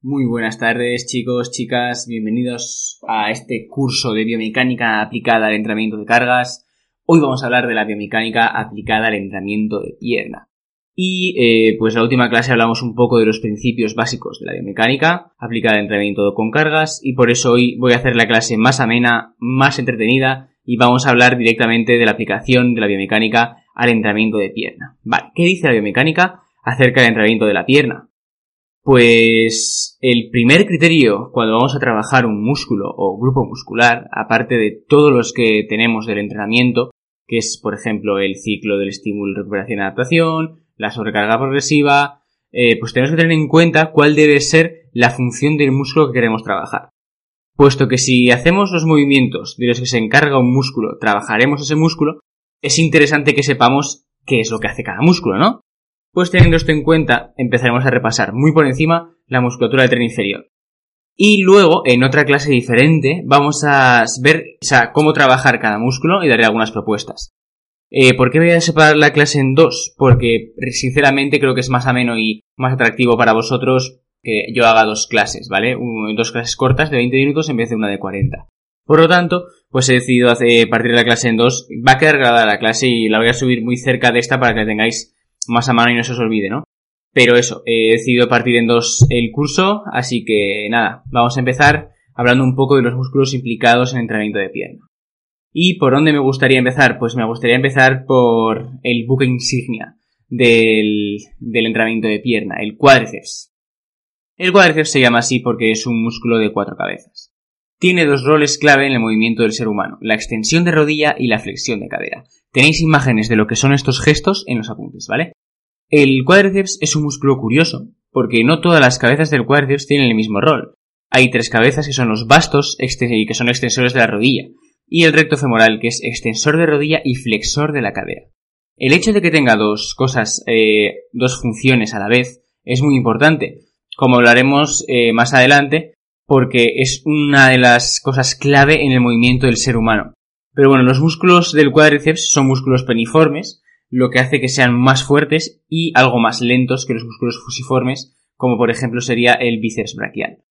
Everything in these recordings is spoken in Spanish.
Muy buenas tardes chicos, chicas, bienvenidos a este curso de biomecánica aplicada al entrenamiento de cargas. Hoy vamos a hablar de la biomecánica aplicada al entrenamiento de pierna. Y eh, pues la última clase hablamos un poco de los principios básicos de la biomecánica aplicada al entrenamiento con cargas y por eso hoy voy a hacer la clase más amena, más entretenida y vamos a hablar directamente de la aplicación de la biomecánica al entrenamiento de pierna. Vale, ¿qué dice la biomecánica acerca del entrenamiento de la pierna? Pues el primer criterio cuando vamos a trabajar un músculo o grupo muscular, aparte de todos los que tenemos del entrenamiento, que es por ejemplo el ciclo del estímulo, recuperación adaptación, la sobrecarga progresiva, eh, pues tenemos que tener en cuenta cuál debe ser la función del músculo que queremos trabajar. Puesto que si hacemos los movimientos de los que se encarga un músculo, trabajaremos ese músculo, es interesante que sepamos qué es lo que hace cada músculo, ¿no? Pues teniendo esto en cuenta, empezaremos a repasar muy por encima la musculatura del tren inferior. Y luego, en otra clase diferente, vamos a ver cómo trabajar cada músculo y daré algunas propuestas. Eh, ¿Por qué voy a separar la clase en dos? Porque, sinceramente, creo que es más ameno y más atractivo para vosotros que yo haga dos clases, ¿vale? dos clases cortas de 20 minutos en vez de una de 40. Por lo tanto, pues he decidido hacer, partir la clase en dos. Va a quedar grabada la clase y la voy a subir muy cerca de esta para que la tengáis más a mano y no se os olvide, ¿no? Pero eso, he decidido partir en dos el curso, así que nada, vamos a empezar hablando un poco de los músculos implicados en el entrenamiento de pierna. ¿Y por dónde me gustaría empezar? Pues me gustaría empezar por el buque insignia del, del entrenamiento de pierna, el cuádriceps. El cuádriceps se llama así porque es un músculo de cuatro cabezas. Tiene dos roles clave en el movimiento del ser humano, la extensión de rodilla y la flexión de cadera. Tenéis imágenes de lo que son estos gestos en los apuntes, ¿vale? El cuádriceps es un músculo curioso, porque no todas las cabezas del cuádriceps tienen el mismo rol. Hay tres cabezas que son los bastos, y que son extensores de la rodilla, y el recto femoral, que es extensor de rodilla y flexor de la cadera. El hecho de que tenga dos cosas, eh, dos funciones a la vez, es muy importante, como hablaremos eh, más adelante, porque es una de las cosas clave en el movimiento del ser humano. Pero bueno, los músculos del cuádriceps son músculos peniformes, lo que hace que sean más fuertes y algo más lentos que los músculos fusiformes, como por ejemplo sería el bíceps braquial.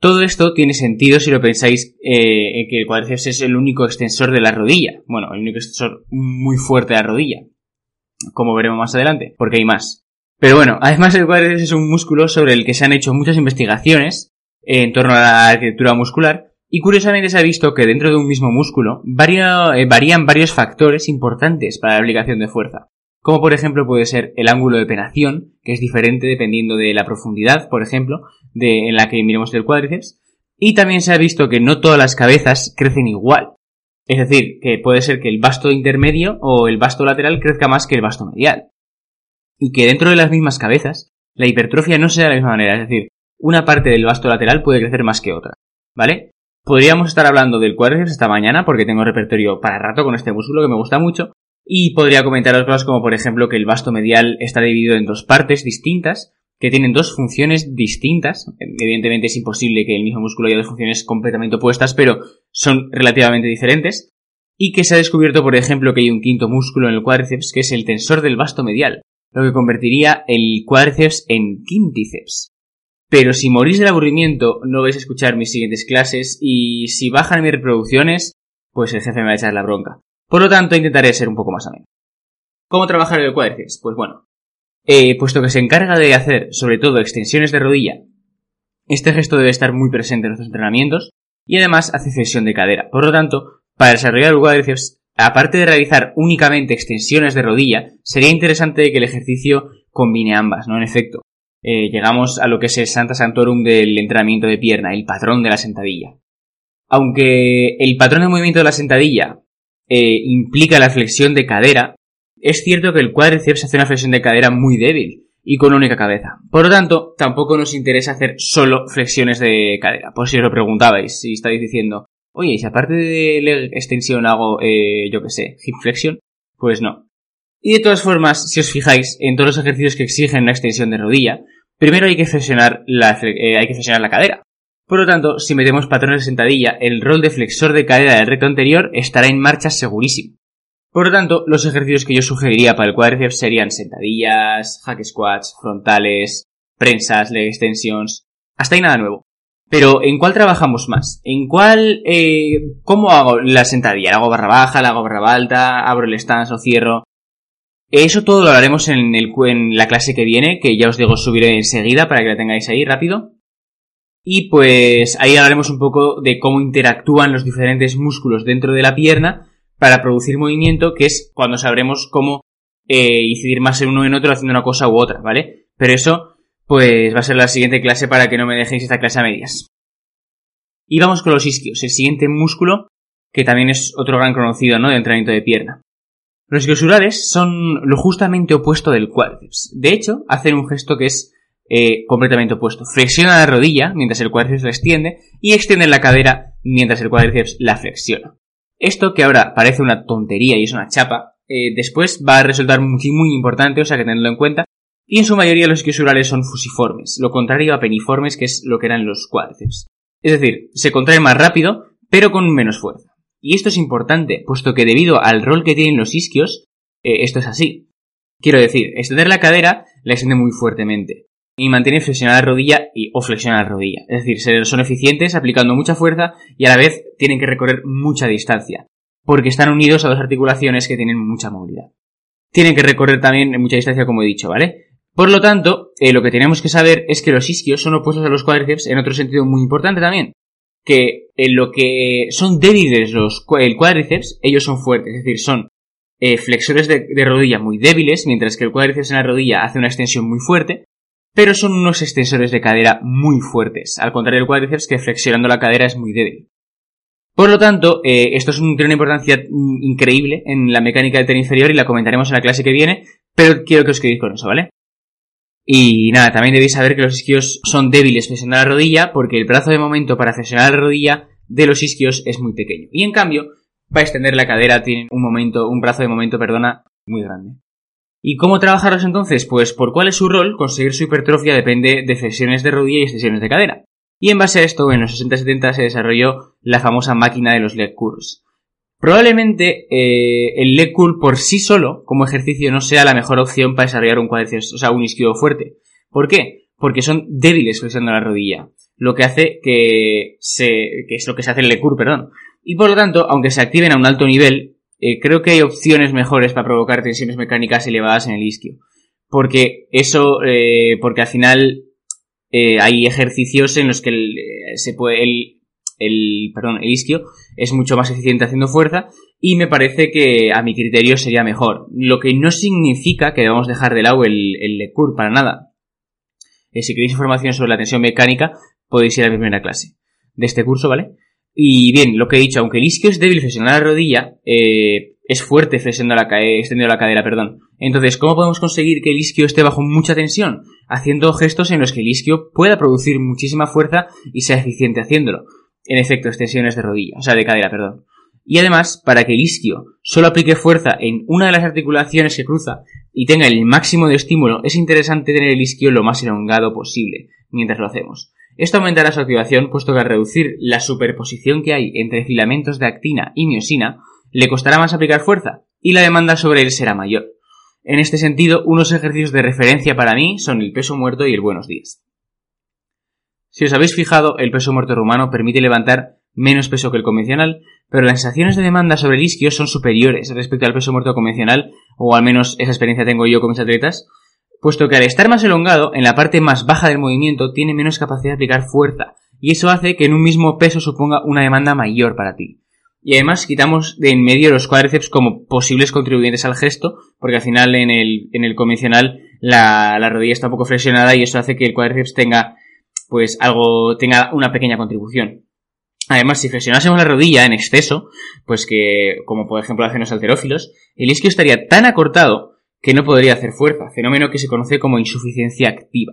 Todo esto tiene sentido si lo pensáis eh, que el cuádriceps es el único extensor de la rodilla. Bueno, el único extensor muy fuerte de la rodilla. Como veremos más adelante, porque hay más. Pero bueno, además el cuádriceps es un músculo sobre el que se han hecho muchas investigaciones en torno a la arquitectura muscular y curiosamente se ha visto que dentro de un mismo músculo eh, varían varios factores importantes para la aplicación de fuerza, como por ejemplo puede ser el ángulo de penación, que es diferente dependiendo de la profundidad, por ejemplo, de, en la que miremos el cuádriceps, y también se ha visto que no todas las cabezas crecen igual. Es decir, que puede ser que el vasto intermedio o el vasto lateral crezca más que el vasto medial. Y que dentro de las mismas cabezas, la hipertrofia no sea de la misma manera, es decir, una parte del vasto lateral puede crecer más que otra. ¿Vale? Podríamos estar hablando del cuádriceps esta mañana porque tengo repertorio para rato con este músculo que me gusta mucho. Y podría comentaros cosas como por ejemplo que el vasto medial está dividido en dos partes distintas que tienen dos funciones distintas. Evidentemente es imposible que el mismo músculo haya dos funciones completamente opuestas, pero son relativamente diferentes. Y que se ha descubierto, por ejemplo, que hay un quinto músculo en el cuádriceps que es el tensor del vasto medial, lo que convertiría el cuádriceps en quínticeps. Pero si morís del aburrimiento, no vais a escuchar mis siguientes clases y si bajan mis reproducciones, pues el jefe me va a echar la bronca. Por lo tanto, intentaré ser un poco más ameno. ¿Cómo trabajar el cuádriceps? Pues bueno, eh, puesto que se encarga de hacer sobre todo extensiones de rodilla, este gesto debe estar muy presente en nuestros entrenamientos y además hace flexión de cadera. Por lo tanto, para desarrollar el cuádriceps, aparte de realizar únicamente extensiones de rodilla, sería interesante que el ejercicio combine ambas, ¿no? En efecto, eh, llegamos a lo que es el Santa Santorum del entrenamiento de pierna, el patrón de la sentadilla. Aunque el patrón de movimiento de la sentadilla eh, implica la flexión de cadera, es cierto que el cuádriceps hace una flexión de cadera muy débil y con única cabeza. Por lo tanto, tampoco nos interesa hacer solo flexiones de cadera. Por si os lo preguntabais, si estáis diciendo, oye, y si aparte de la extensión hago, eh, yo qué sé, hip flexion, pues no. Y de todas formas, si os fijáis en todos los ejercicios que exigen una extensión de rodilla, Primero hay que flexionar la, eh, hay que flexionar la cadera. Por lo tanto, si metemos patrones de sentadilla, el rol de flexor de cadera del recto anterior estará en marcha segurísimo. Por lo tanto, los ejercicios que yo sugeriría para el cuádriceps serían sentadillas, hack squats, frontales, prensas, leg extensions, Hasta ahí nada nuevo. Pero ¿en cuál trabajamos más? ¿En cuál, eh, cómo hago la sentadilla? ¿La hago barra baja, la hago barra alta, abro el stance o cierro? Eso todo lo el, en la clase que viene, que ya os digo subiré enseguida para que la tengáis ahí rápido. Y pues ahí hablaremos un poco de cómo interactúan los diferentes músculos dentro de la pierna para producir movimiento, que es cuando sabremos cómo eh, incidir más en uno en otro haciendo una cosa u otra, ¿vale? Pero eso pues va a ser la siguiente clase para que no me dejéis esta clase a medias. Y vamos con los isquios, el siguiente músculo que también es otro gran conocido, ¿no? De entrenamiento de pierna. Los isquiosurares son lo justamente opuesto del cuádriceps. De hecho, hacen un gesto que es eh, completamente opuesto. Flexiona la rodilla mientras el cuádriceps la extiende y extiende la cadera mientras el cuádriceps la flexiona. Esto que ahora parece una tontería y es una chapa, eh, después va a resultar muy, muy importante, o sea que tenedlo en cuenta, y en su mayoría los isquiosurales son fusiformes, lo contrario a peniformes, que es lo que eran los cuádriceps. Es decir, se contraen más rápido, pero con menos fuerza. Y esto es importante, puesto que debido al rol que tienen los isquios, eh, esto es así. Quiero decir, extender la cadera la extiende muy fuertemente y mantiene flexionada la rodilla y, o flexionada la rodilla. Es decir, son eficientes aplicando mucha fuerza y a la vez tienen que recorrer mucha distancia, porque están unidos a dos articulaciones que tienen mucha movilidad. Tienen que recorrer también mucha distancia, como he dicho, ¿vale? Por lo tanto, eh, lo que tenemos que saber es que los isquios son opuestos a los cuádriceps en otro sentido muy importante también. Que en lo que son débiles los, el cuádriceps, ellos son fuertes, es decir, son eh, flexores de, rodilla muy débiles, mientras que el cuádriceps en la rodilla hace una extensión muy fuerte, pero son unos extensores de cadera muy fuertes, al contrario del cuádriceps que flexionando la cadera es muy débil. Por lo tanto, eh, esto es un, tiene una importancia mm, increíble en la mecánica del tren inferior y la comentaremos en la clase que viene, pero quiero que os quedéis con eso, ¿vale? Y nada, también debéis saber que los isquios son débiles flexionando la rodilla porque el brazo de momento para flexionar la rodilla de los isquios es muy pequeño. Y en cambio, para extender la cadera tienen un momento, un brazo de momento, perdona, muy grande. ¿Y cómo trabajarlos entonces? Pues por cuál es su rol, conseguir su hipertrofia depende de flexiones de rodilla y extensiones de cadera. Y en base a esto, en los 60-70 se desarrolló la famosa máquina de los leg curls. Probablemente eh, el leg curl por sí solo, como ejercicio, no sea la mejor opción para desarrollar un cuádriceps, o sea, un isquio fuerte. ¿Por qué? Porque son débiles flexionando la rodilla, lo que hace que se, que es lo que se hace el leg curl, perdón. Y por lo tanto, aunque se activen a un alto nivel, eh, creo que hay opciones mejores para provocar tensiones mecánicas elevadas en el isquio. Porque eso, eh, porque al final hay ejercicios en los que se puede, el, el, perdón, el isquio es mucho más eficiente haciendo fuerza y me parece que a mi criterio sería mejor. Lo que no significa que debamos dejar de lado el, el LECUR para nada. Eh, si queréis información sobre la tensión mecánica, podéis ir a la primera clase de este curso, ¿vale? Y bien, lo que he dicho, aunque el isquio es débil flexionando la rodilla, eh, es fuerte flexionando la, extendiendo la cadera, perdón. Entonces, ¿cómo podemos conseguir que el isquio esté bajo mucha tensión? Haciendo gestos en los que el isquio pueda producir muchísima fuerza y sea eficiente haciéndolo en efecto extensiones de rodilla, o sea, de cadera, perdón. Y además, para que el isquio solo aplique fuerza en una de las articulaciones que cruza y tenga el máximo de estímulo, es interesante tener el isquio lo más elongado posible mientras lo hacemos. Esto aumentará su activación, puesto que al reducir la superposición que hay entre filamentos de actina y miosina, le costará más aplicar fuerza y la demanda sobre él será mayor. En este sentido, unos ejercicios de referencia para mí son el peso muerto y el buenos días. Si os habéis fijado, el peso muerto rumano permite levantar menos peso que el convencional, pero las sensaciones de demanda sobre el isquio son superiores respecto al peso muerto convencional, o al menos esa experiencia tengo yo con mis atletas, puesto que al estar más elongado, en la parte más baja del movimiento tiene menos capacidad de aplicar fuerza, y eso hace que en un mismo peso suponga una demanda mayor para ti. Y además quitamos de en medio los cuádriceps como posibles contribuyentes al gesto, porque al final en el, en el convencional la, la rodilla está un poco flexionada y eso hace que el cuádriceps tenga pues algo tenga una pequeña contribución. Además, si flexionásemos la rodilla en exceso, pues que, como por ejemplo hacen los alterófilos, el isquio estaría tan acortado que no podría hacer fuerza, fenómeno que se conoce como insuficiencia activa,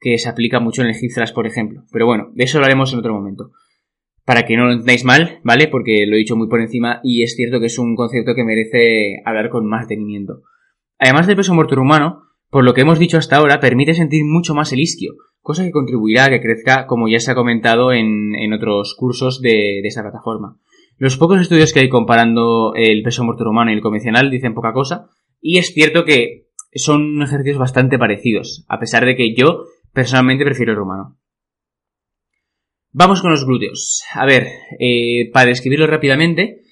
que se aplica mucho en el hip por ejemplo. Pero bueno, de eso lo haremos en otro momento. Para que no lo entendáis mal, ¿vale? Porque lo he dicho muy por encima y es cierto que es un concepto que merece hablar con más detenimiento. Además del peso muerto humano, por lo que hemos dicho hasta ahora, permite sentir mucho más el isquio, cosa que contribuirá a que crezca, como ya se ha comentado en, otros cursos de, esa plataforma. Los pocos estudios que hay comparando el peso muerto humano y el convencional dicen poca cosa, y es cierto que son ejercicios bastante parecidos, a pesar de que yo personalmente prefiero el rumano. Vamos con los glúteos. A ver, eh, para describirlo rápidamente,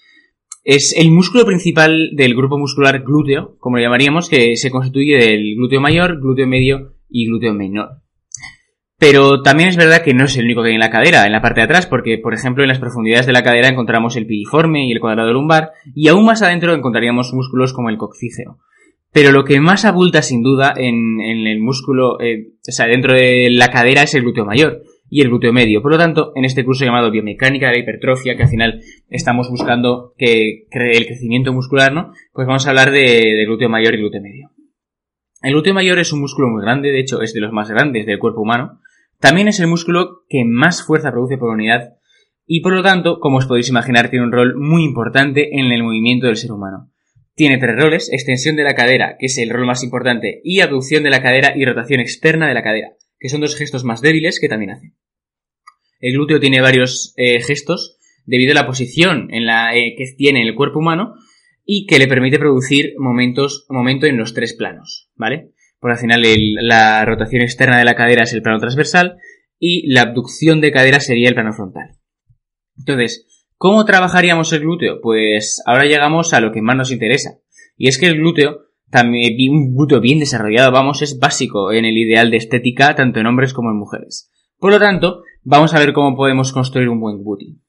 es el músculo principal del grupo muscular glúteo, como lo llamaríamos, que se constituye del glúteo mayor, glúteo medio y glúteo menor. Pero también es verdad que no es el único que hay en la cadera, en la parte de atrás, porque, por ejemplo, en las profundidades de la cadera encontramos el piriforme y el cuadrado lumbar, y aún más adentro encontraríamos músculos como el coccígeo. Pero lo que más abulta, sin duda, en, el músculo, eh, o sea, dentro de la cadera es el glúteo mayor, y el glúteo medio. Por lo tanto, en este curso llamado Biomecánica de la Hipertrofia, que al final estamos buscando que el crecimiento muscular, ¿no? Pues vamos a hablar de, glúteo mayor y glúteo medio. El glúteo mayor es un músculo muy grande, de hecho es de los más grandes del cuerpo humano. También es el músculo que más fuerza produce por unidad y por lo tanto, como os podéis imaginar, tiene un rol muy importante en el movimiento del ser humano. Tiene tres roles, extensión de la cadera, que es el rol más importante, y abducción de la cadera y rotación externa de la cadera, que son dos gestos más débiles que también hace. El glúteo tiene varios eh, gestos debido a la posición en la eh, que tiene el cuerpo humano y que le permite producir momentos, momento en los tres planos, ¿vale? Por al final la rotación externa de la cadera es el plano transversal y la abducción de cadera sería el plano frontal. Entonces, ¿cómo trabajaríamos el glúteo? Pues ahora llegamos a lo que más nos interesa. Y es que el glúteo, también, un glúteo bien desarrollado, vamos, es básico en el ideal de estética tanto en hombres como en mujeres. Por lo tanto, vamos a ver cómo podemos construir un buen booty.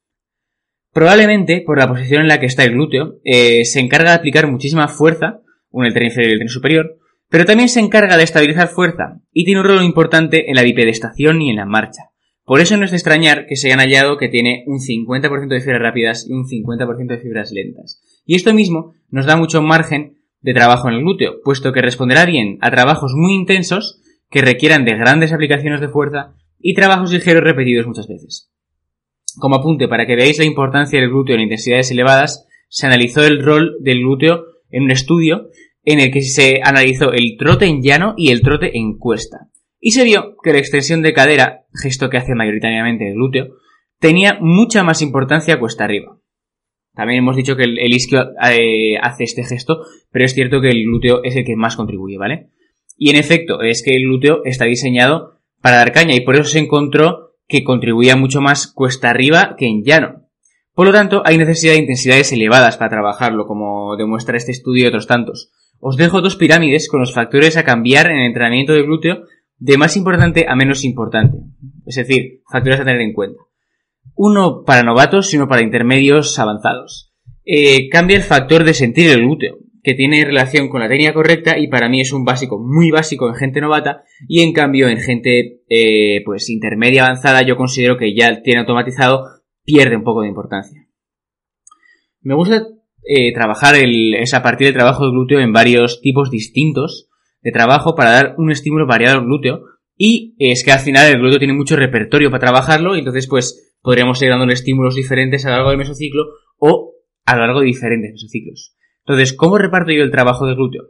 Probablemente, por la posición en la que está el glúteo, eh, se encarga de aplicar muchísima fuerza, un el tren inferior y el tren superior, pero también se encarga de estabilizar fuerza y tiene un rol importante en la bipedestación y en la marcha. Por eso no es de extrañar que se hayan hallado que tiene un 50% de fibras rápidas y un 50% de fibras lentas. Y esto mismo nos da mucho margen de trabajo en el glúteo, puesto que responderá bien a trabajos muy intensos que requieran de grandes aplicaciones de fuerza y trabajos ligeros repetidos muchas veces. Como apunte para que veáis la importancia del glúteo en intensidades elevadas, se analizó el rol del glúteo en un estudio en el que se analizó el trote en llano y el trote en cuesta. Y se vio que la extensión de cadera, gesto que hace mayoritariamente el glúteo, tenía mucha más importancia cuesta arriba. También hemos dicho que el, isquio eh, hace este gesto, pero es cierto que el glúteo es el que más contribuye, ¿vale? Y en efecto, es que el glúteo está diseñado para dar caña y por eso se encontró que contribuía mucho más cuesta arriba que en llano. Por lo tanto, hay necesidad de intensidades elevadas para trabajarlo, como demuestra este estudio y otros tantos. Os dejo dos pirámides con los factores a cambiar en el entrenamiento del glúteo de más importante a menos importante. Es decir, factores a tener en cuenta. Uno para novatos y uno para intermedios avanzados. Eh, cambia el factor de sentir el glúteo que tiene relación con la técnica correcta y para mí es un básico muy básico en gente novata y en cambio en gente eh, pues intermedia avanzada yo considero que ya tiene automatizado pierde un poco de importancia. Me gusta eh, trabajar el, esa partir del trabajo de glúteo en varios tipos distintos de trabajo para dar un estímulo variado al glúteo y es que al final el glúteo tiene mucho repertorio para trabajarlo y entonces pues podríamos ir dándole estímulos diferentes a lo largo del mesociclo o a lo largo de diferentes mesociclos. Entonces, ¿cómo reparto yo el trabajo del glúteo?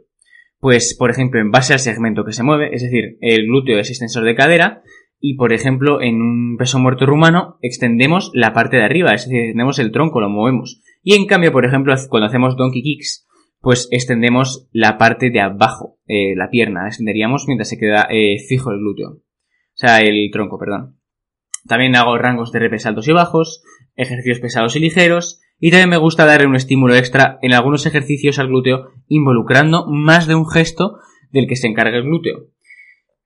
Pues, por ejemplo, en base al segmento que se mueve, es decir, el glúteo es extensor de cadera, y por ejemplo, en un peso muerto rumano extendemos la parte de arriba, es decir, extendemos el tronco, lo movemos. Y en cambio, por ejemplo, cuando hacemos donkey kicks, pues extendemos la parte de abajo, eh, la pierna, extenderíamos mientras se queda eh, fijo el glúteo. O sea, el tronco, perdón. También hago rangos de repes altos y bajos, ejercicios pesados y ligeros, y también me gusta darle un estímulo extra en algunos ejercicios al glúteo involucrando más de un gesto del que se encarga el glúteo.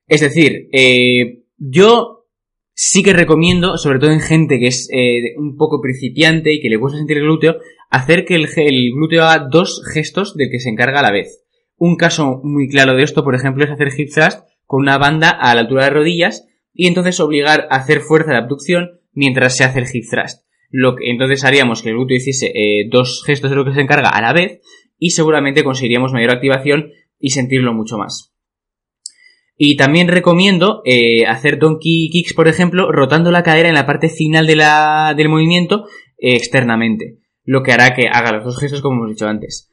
Es decir, eh, yo sí que recomiendo, sobre todo en gente que es eh, un poco principiante y que le gusta sentir el glúteo, hacer que el, glúteo haga dos gestos del que se encarga a la vez. Un caso muy claro de esto, por ejemplo, es hacer hip thrust con una banda a la altura de rodillas y entonces obligar a hacer fuerza de abducción mientras se hace el hip thrust lo que entonces haríamos que el glúteo hiciese eh, dos gestos de lo que se encarga a la vez y seguramente conseguiríamos mayor activación y sentirlo mucho más. Y también recomiendo eh, hacer donkey kicks, por ejemplo, rotando la cadera en la parte final de la, del movimiento eh, externamente, lo que hará que haga los dos gestos como hemos dicho antes.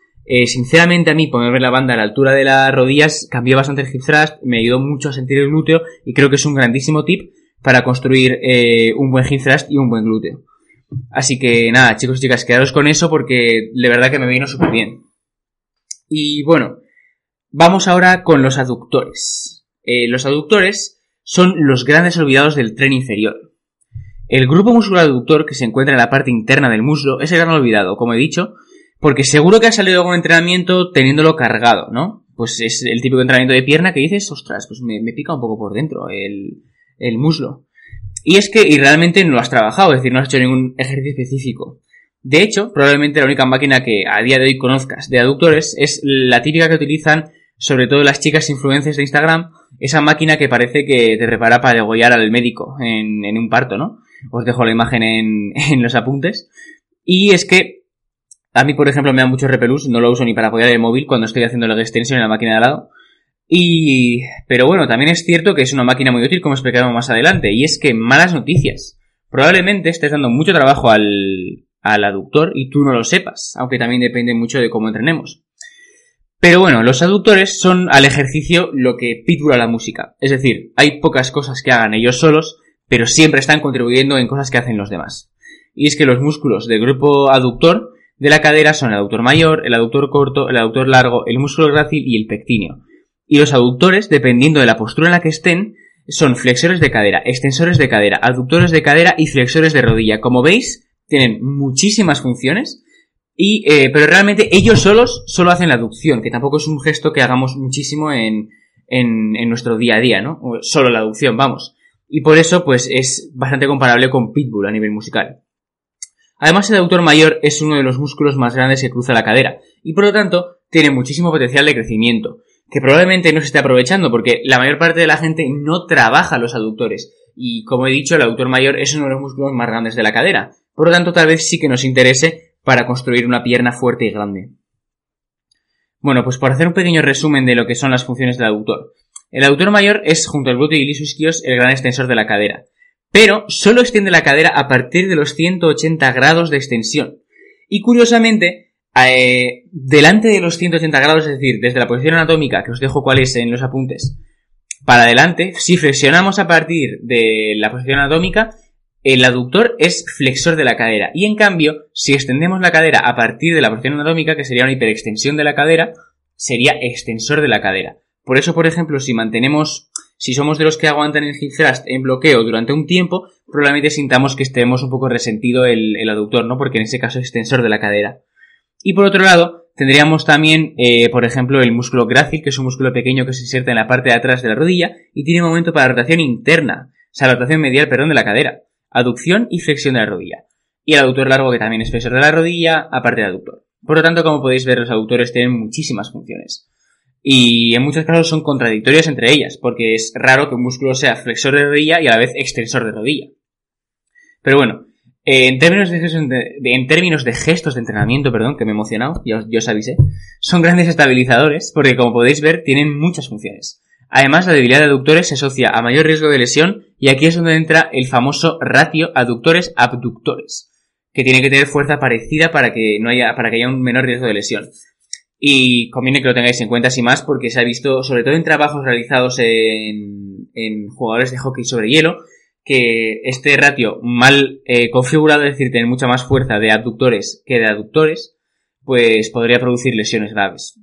sinceramente a mí ponerme la banda a la altura de las rodillas cambió bastante el hip thrust, me ayudó mucho a sentir el glúteo y creo que es un grandísimo tip para construir un buen hip thrust y un buen glúteo. Así que nada, chicos y chicas, quedaros con eso porque de verdad que me vino súper bien. Y bueno, vamos ahora con los aductores. Eh, los aductores son los grandes olvidados del tren inferior. El grupo muscular aductor que se encuentra en la parte interna del muslo es el gran olvidado, como he dicho, porque seguro que ha salido algún entrenamiento teniéndolo cargado, ¿no? Pues es el típico entrenamiento de pierna que dices, ostras, pues me, pica un poco por dentro el, el muslo. Y es que y realmente no lo has trabajado, es decir, no has hecho ningún ejercicio específico. De hecho, probablemente la única máquina que a día de hoy conozcas de aductores es la típica que utilizan sobre todo las chicas influencers de Instagram, esa máquina que parece que te prepara para degollar al médico en, en un parto, ¿no? Os dejo la imagen en, los apuntes. Y es que a mí, por ejemplo, me da mucho repelús, no lo uso ni para apoyar el móvil cuando estoy haciendo la extensión en la máquina de al lado. Y... Pero bueno, también es cierto que es una máquina muy útil, como explicaremos más adelante, y es que malas noticias. Probablemente estés dando mucho trabajo al, al aductor y tú no lo sepas, aunque también depende mucho de cómo entrenemos. Pero bueno, los aductores son al ejercicio lo que Pitbull a la música. Es decir, hay pocas cosas que hagan ellos solos, pero siempre están contribuyendo en cosas que hacen los demás. Y es que los músculos del grupo aductor de la cadera son el aductor mayor, el aductor corto, el aductor largo, el músculo grácil y el pectíneo. Y los aductores, dependiendo de la postura en la que estén, son flexores de cadera, extensores de cadera, aductores de cadera y flexores de rodilla. Como veis, tienen muchísimas funciones, y, eh, pero realmente ellos solos solo hacen la aducción, que tampoco es un gesto que hagamos muchísimo en, en, en nuestro día a día, ¿no? Solo la aducción, vamos. Y por eso, pues, es bastante comparable con Pitbull a nivel musical. Además, el aductor mayor es uno de los músculos más grandes que cruza la cadera, y por lo tanto, tiene muchísimo potencial de crecimiento, que probablemente no se esté aprovechando porque la mayor parte de la gente no trabaja los aductores, y como he dicho, el aductor mayor es uno de los músculos más grandes de la cadera, por lo tanto, tal vez sí que nos interese para construir una pierna fuerte y grande. Bueno, pues por hacer un pequeño resumen de lo que son las funciones del aductor. El aductor mayor es, junto al glúteo y el isquios, el gran extensor de la cadera pero solo extiende la cadera a partir de los 180 grados de extensión. Y curiosamente, eh, delante de los 180 grados, es decir, desde la posición anatómica, que os dejo cuál es en los apuntes, para adelante, si flexionamos a partir de la posición anatómica, el aductor es flexor de la cadera. Y en cambio, si extendemos la cadera a partir de la posición anatómica, que sería una hiperextensión de la cadera, sería extensor de la cadera. Por eso, por ejemplo, si mantenemos si somos de los que aguantan el hip thrust en bloqueo durante un tiempo, probablemente sintamos que estemos un poco resentido el, aductor, ¿no? Porque en ese caso es extensor de la cadera. Y por otro lado, tendríamos también, eh, por ejemplo, el músculo grácil, que es un músculo pequeño que se inserta en la parte de atrás de la rodilla y tiene momento para rotación interna, o sea, rotación medial, perdón, de la cadera, aducción y flexión de la rodilla. Y el aductor largo, que también es flexor de la rodilla, aparte del aductor. Por lo tanto, como podéis ver, los aductores tienen muchísimas funciones y en muchos casos son contradictorias entre ellas, porque es raro que un músculo sea flexor de rodilla y a la vez extensor de rodilla. Pero bueno, en términos de, en términos de gestos de entrenamiento, perdón, que me he emocionado, ya os, os avisé, son grandes estabilizadores porque como podéis ver tienen muchas funciones. Además, la debilidad de aductores se asocia a mayor riesgo de lesión y aquí es donde entra el famoso ratio aductores-abductores, que tiene que tener fuerza parecida para que no haya, para que haya un menor riesgo de lesión. Y conviene que lo tengáis en cuenta así más porque se ha visto, sobre todo en trabajos realizados en, en jugadores de hockey sobre hielo, que este ratio mal eh, configurado, es decir, tener mucha más fuerza de abductores que de aductores, pues podría producir lesiones graves.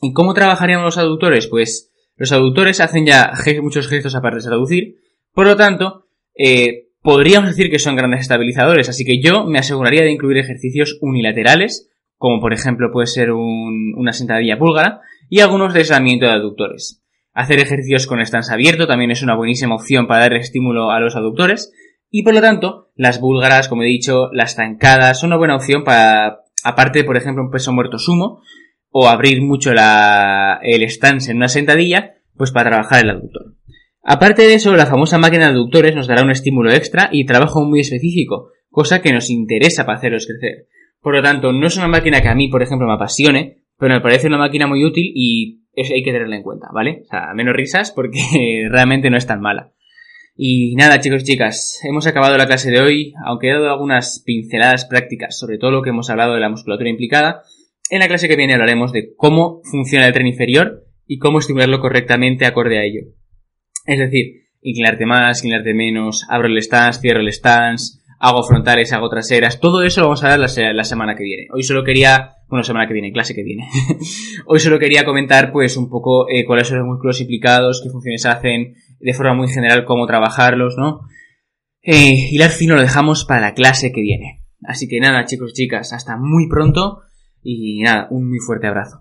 ¿Y cómo trabajaríamos los aductores? Pues los aductores hacen ya muchos gestos aparte de traducir, por lo tanto, eh, podríamos decir que son grandes estabilizadores, así que yo me aseguraría de incluir ejercicios unilaterales como por ejemplo puede ser una sentadilla búlgara, y algunos de de aductores. Hacer ejercicios con stance abierto también es una buenísima opción para dar estímulo a los aductores, y por lo tanto, las búlgaras, como he dicho, las zancadas son una buena opción para, aparte, por ejemplo, un peso muerto sumo, o abrir mucho el stance en una sentadilla, pues para trabajar el aductor. Aparte de eso, la famosa máquina de aductores nos dará un estímulo extra y trabajo muy específico, cosa que nos interesa para hacerlos crecer. Por lo tanto, no es una máquina que a mí, por ejemplo, me apasione, pero me parece una máquina muy útil y eso hay que tenerla en cuenta, ¿vale? O sea, menos risas porque realmente no es tan mala. Y nada, chicos y chicas, hemos acabado la clase de hoy, aunque he dado algunas pinceladas prácticas sobre todo lo que hemos hablado de la musculatura implicada. En la clase que viene hablaremos de cómo funciona el tren inferior y cómo estimularlo correctamente acorde a ello. Es decir, inclinarte más, inclinarte menos, abro el stance, cierro el stance, hago frontales, hago traseras, todo eso lo vamos a ver la, semana que viene. Hoy solo quería, bueno, semana que viene, clase que viene. Hoy solo quería comentar pues un poco eh, cuáles son los músculos implicados, qué funciones hacen, de forma muy general cómo trabajarlos, ¿no? Eh, hilar fino lo dejamos para la clase que viene. Así que nada, chicos y chicas, hasta muy pronto y nada, un muy fuerte abrazo.